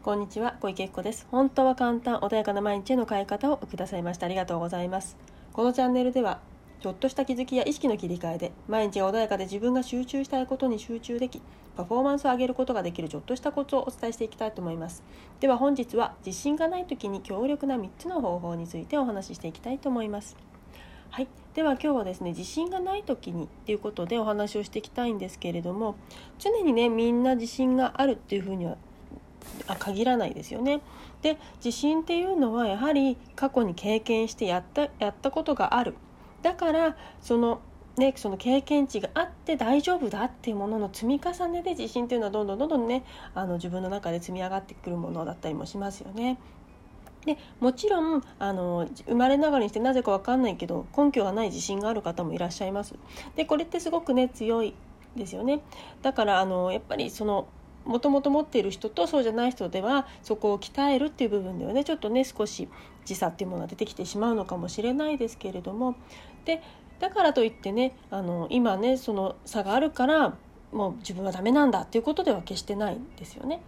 こんにちは小池子です。本当は簡単穏やかな毎日への変え方をくださいました。ありがとうございます。このチャンネルではちょっとした気づきや意識の切り替えで毎日が穏やかで自分が集中したいことに集中できパフォーマンスを上げることができるちょっとしたコツをお伝えしていきたいと思います。では本日は自信がない時に強力な3つの方法についてお話ししていきたいと思います。はい、では今日はですね自信がない時にっていうことでお話をしていきたいんですけれども常にねみんな自信があるっていうふうにはあ限らないですよね。で自信っていうのはやはり過去に経験してやったやったことがあるだからそのね、その経験値があって大丈夫だっていうものの積み重ねで自信っていうのはどんどんどんどんねあの自分の中で積み上がってくるものだったりもしますよね。でもちろんあの生まれながらにしてなぜか分かんないけど根拠がない自信がある方もいらっしゃいます。でこれってすごくね強いですよね。だからあのやっぱりそのもともと持っている人とそうじゃない人ではそこを鍛えるっていう部分ではねちょっとね少し時差っていうものが出てきてしまうのかもしれないですけれどもでだからといってねあの今ねその差があるからもう自分はダメなんだっていうことでは決してないんですよね。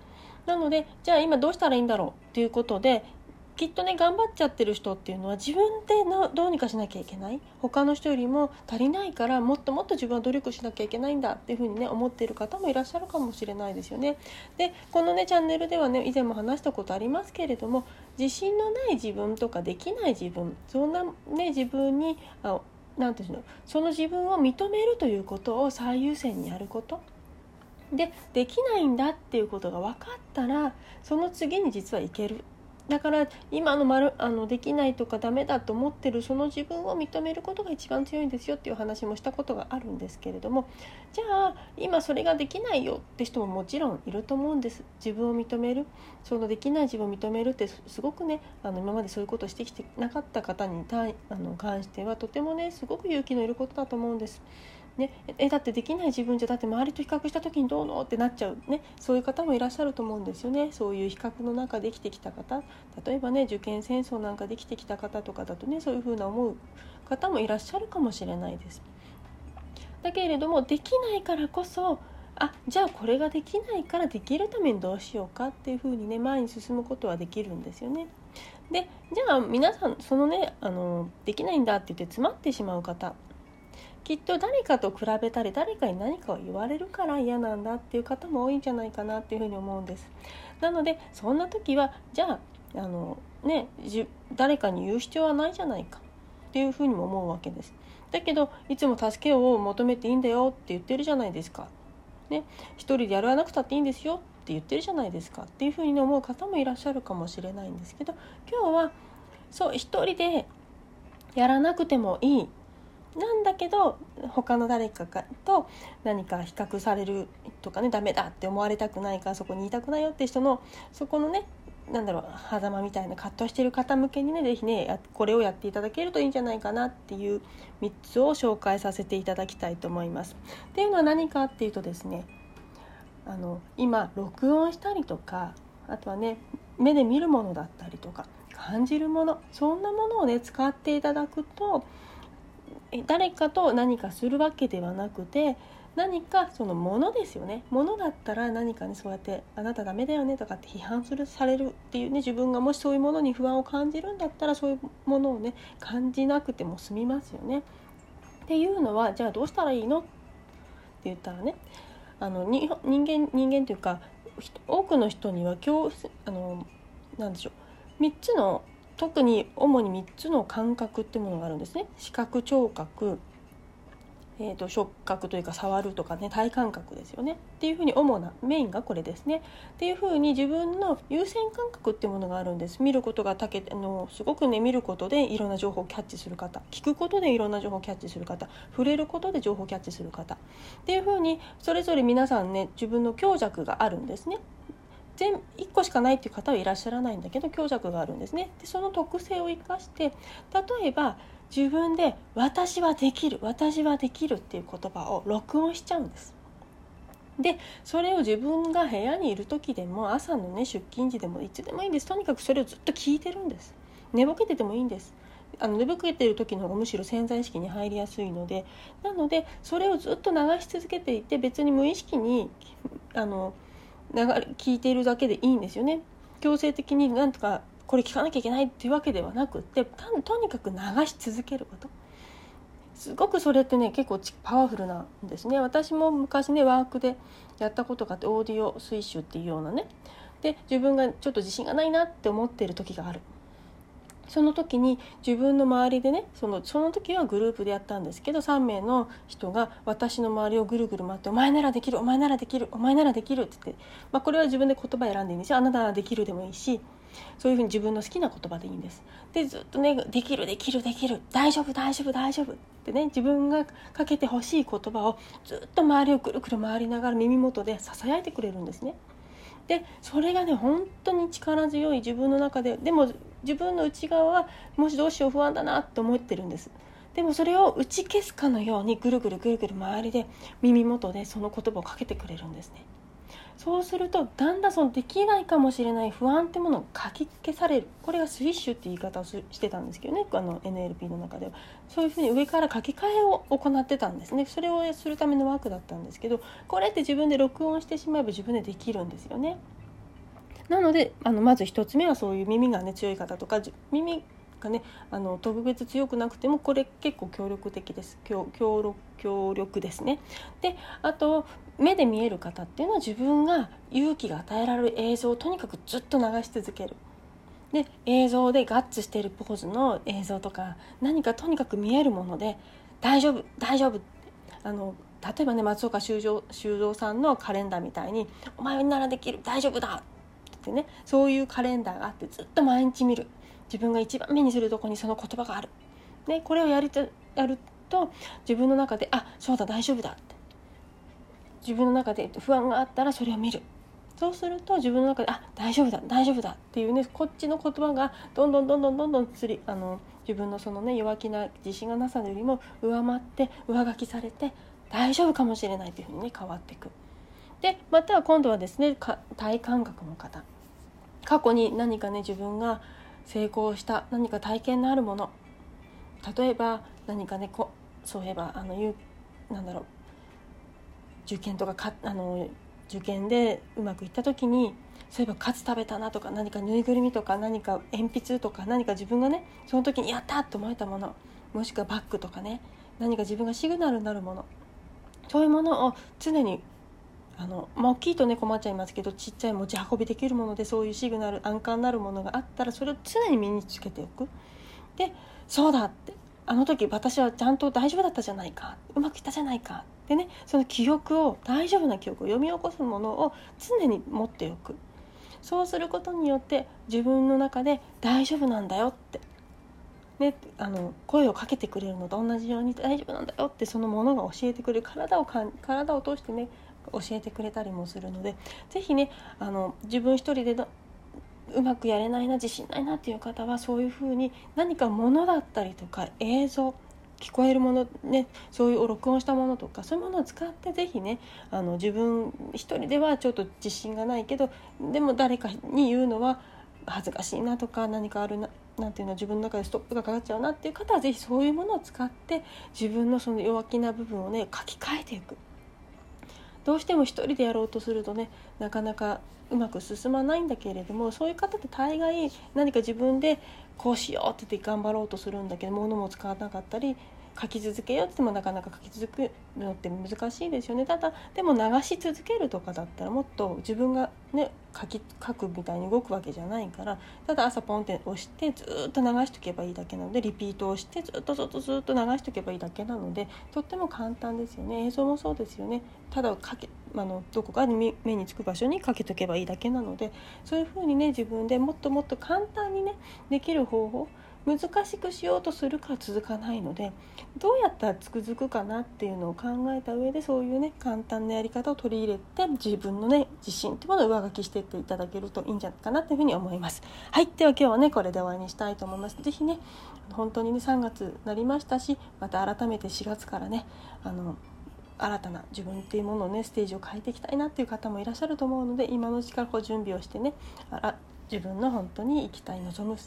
なのでじゃあ今どうしたらいいんだろうっていうことできっとね頑張っちゃってる人っていうのは自分でのどうにかしなきゃいけない。他の人よりも足りないからもっともっと自分は努力しなきゃいけないんだっていうふうにね思っている方もいらっしゃるかもしれないですよね。でこのねチャンネルではね以前も話したことありますけれども自信のない自分とかできない自分そんなね自分にあなんていうのその自分を認めるということを最優先にやること。でできないんだっていうことが分かったらその次に実はいける。だから今の丸あのできないとかダメだと思ってるその自分を認めることが一番強いんですよっていう話もしたことがあるんですけれどもじゃあ今それができないよって人ももちろんいると思うんです自分を認めるそのできない自分を認めるってすごくねあの今までそういうことをしてきてなかった方に対あの関してはとてもねすごく勇気のいることだと思うんです。ね、えだってできない自分じゃだって周りと比較した時にどうのってなっちゃう、ね、そういう方もいらっしゃると思うんですよねそういう比較の中で生きてきた方例えばね受験戦争なんかできてきた方とかだとねそういうふうな思う方もいらっしゃるかもしれないです。だけれどもできないからこそあじゃあこれができないからできるためにどうしようかっていうふうにね前に進むことはできるんですよね。でじゃあ皆さんそのねあのできないんだって言って詰まってしまう方きっと誰かと比べたり誰かに何かを言われるから嫌なんだっていう方も多いんじゃないかなっていうふうに思うんです。なのでそんな時はじゃああの、ね、誰かに言う必要はないじゃないかっていうふうにも思うわけです。だけどいつも助けを求めていいんだよって言ってるじゃないですか。ね、一人でやらなくたっていいんですよって言ってるじゃないですかっていうふうに思う方もいらっしゃるかもしれないんですけど今日はそう一人でやらなくてもいいなんだけど他の誰かと何か比較されるとかねダメだって思われたくないからそこにいたくないよって人のそこのねなんだろう狭間みたいな葛藤してる方向けにね是非ねこれをやっていただけるといいんじゃないかなっていう3つを紹介させていただきたいと思います。っていうのは何かっていうとですねあの今録音したりとかあとはね目で見るものだったりとか感じるものそんなものをね使っていただくと誰かと何かするわけではなくて何かそのものですよねものだったら何かねそうやって「あなたダメだよね」とかって批判するされるっていうね自分がもしそういうものに不安を感じるんだったらそういうものをね感じなくても済みますよね。っていうのはじゃあどうしたらいいのって言ったらねあの人間人間というか多くの人には今日あのなでしょう3つの特に主に3つの感覚ってものがあるんですね。視覚聴覚、えーと、触覚というか触るとかね体感覚ですよね。っていうふうに主なメインがこれですね。っていうふうに自分の優先感覚っていうものがあるんです。見ることがたけあのすごくね見ることでいろんな情報をキャッチする方。聞くことでいろんな情報をキャッチする方。触れることで情報をキャッチする方。っていうふうにそれぞれ皆さんね自分の強弱があるんですね。全1個しかないっていう方はいらっしゃらないんだけど強弱があるんですね。でその特性を生かして例えば自分で「私はできる私はできる」っていう言葉を録音しちゃうんです。でそれを自分が部屋にいる時でも朝のね出勤時でもいつでもいいんです。とにかくそれをずっと聞いてるんです。寝ぼけててもいいんです。あの寝ぼけてる時の方がむしろ潜在意識に入りやすいので。なのでそれをずっと流し続けていて別に無意識にあの流れ聞いているだけでいいんですよね。強制的になんとかこれ聞かなきゃいけないっていうわけではなくってとにかく流し続けること。すごくそれってね結構パワフルなんですね。私も昔ねワークでやったことがあってオーディオスイッシュっていうようなね。で自分がちょっと自信がないなって思ってる時がある。その時に自分の周りでねそのその時はグループでやったんですけど3名の人が私の周りをぐるぐる回って「お前ならできるお前ならできるお前ならできる」って言って、まあ、これは自分で言葉選んでいいんですよ「あなたならできる」でもいいしそういうふうに自分の好きな言葉でいいんです。でずっとね「できるできるできる大丈夫大丈夫大丈夫」ってね自分がかけてほしい言葉をずっと周りをくるくる回りながら耳元でささやいてくれるんですね。でそれがね本当に力強い自分の中ででも自分の内側はもしどうしよう不安だなと思ってるんです。でもそれを打ち消すかのようにぐるぐるぐるぐる周りで耳元でその言葉をかけてくれるんですね。そうするとだんだんそのできないかもしれない不安ってものがかき消される。これがスイッシュって言い方をしてたんですけどね。あの NLP の中では。そういうふうに上から書き換えを行ってたんですね。それをするためのワークだったんですけどこれって自分で録音してしまえば自分でできるんですよね。なのであのまず1つ目はそういう耳がね強い方とか耳がねあの特別強くなくてもこれ結構協力的です。協力協力ですね。であと目で見える方っていうのは自分が勇気が与えられる映像をとにかくずっと流し続ける。で映像でガッツしているポーズの映像とか何かとにかく見えるもので大丈夫大丈夫。あの例えばね松岡修造修造さんのカレンダーみたいに「お前ならできる大丈夫だ」ってねそういうカレンダーがあってずっと毎日見る。自分が一番目にするとこにその言葉がある、ね、これをやるとやると自分の中で「あそうだ大丈夫だ」って。自分の中で不安があったらそれを見る。そうすると自分の中で「あ大丈夫だ大丈夫だ」っていうねこっちの言葉がどんどんどんどんどんどんつりあの自分のそのね弱気な自信がなさよりも上回って上書きされて大丈夫かもしれないというふうにね変わっていく。でまた今度はですね体感覚の方。過去に何かね自分が成功した何か体験のあるもの。例えば何かねこそういえばあのいうなんだろう。受験とかかあの受験でうまくいった時にそういえばカツ食べたなとか何かぬいぐるみとか何か鉛筆とか何か自分がねその時にやったと思えたもの。もしくはバッグとかね何か自分がシグナルになるもの。そういうものを常にあの、まあ、大きいとね困っちゃいますけどちっちゃい持ち運びできるものでそういうシグナル安価になるものがあったらそれを常に身につけておく。でそうだってあの時私はちゃんと大丈夫だったじゃないかうまくいったじゃないかでねその記憶を大丈夫な記憶を読み起こすものを常に持っておく。そうすることによって自分の中で大丈夫なんだよってね、あの声をかけてくれるのと同じように大丈夫なんだよってそのものが教えてくれる。体をか体を通してね教えてくれたりもするので是非ねあの自分一人でうまくやれないな自信ないなっていう方はそういうふうに何かものだったりとか映像聞こえるものねそういう録音したものとかそういうものを使って是非ねあの自分一人ではちょっと自信がないけどでも誰かに言うのは恥ずかしいなとか何かあるななんていうの自分の中でストップがかかっちゃうなっていう方は是非そういうものを使って自分のその弱気な部分をね書き換えていく。どうしても一人でやろうとするとねなかなかうまく進まないんだけれどもそういう方って大概何か自分でこうしようって言って頑張ろうとするんだけど物も使わなかったり書き続けようってもなかなか書き続けるのって難しいですよね。ただでも流し続けるとかだったらもっと自分がね書き書くみたいに動くわけじゃないからただ朝ポンって押してずっと流しとけばいいだけなのでリピートをしてずっとずっとずっと流しとけばいいだけなのでとっても簡単ですよね。映像もそうですよね。ただかけあのどこかに目につく場所にかけとけばいいだけなのでそういうふうにね自分でもっともっと簡単にねできる方法難しくしようとするから続かないのでどうやったら続くづくかなっていうのを考えた上でそういうね簡単なやり方を取り入れて自分のね自信っていうものを上書きしていっていただけるといいんじゃないかなっていうふうに思います。はい。では今日はねこれで終わりにしたいと思います。是非ね本当にね3月なりましたしまた改めて4月からねあの新たな自分っていうものをねステージを変えていきたいなっていう方もいらっしゃると思うので今のうちからこう準備をしてねあら自分の本当に生きたい望む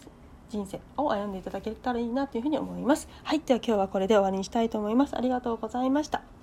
人生を歩んでいただけたらいいなというふうに思います。はい、では今日はこれで終わりにしたいと思います。ありがとうございました。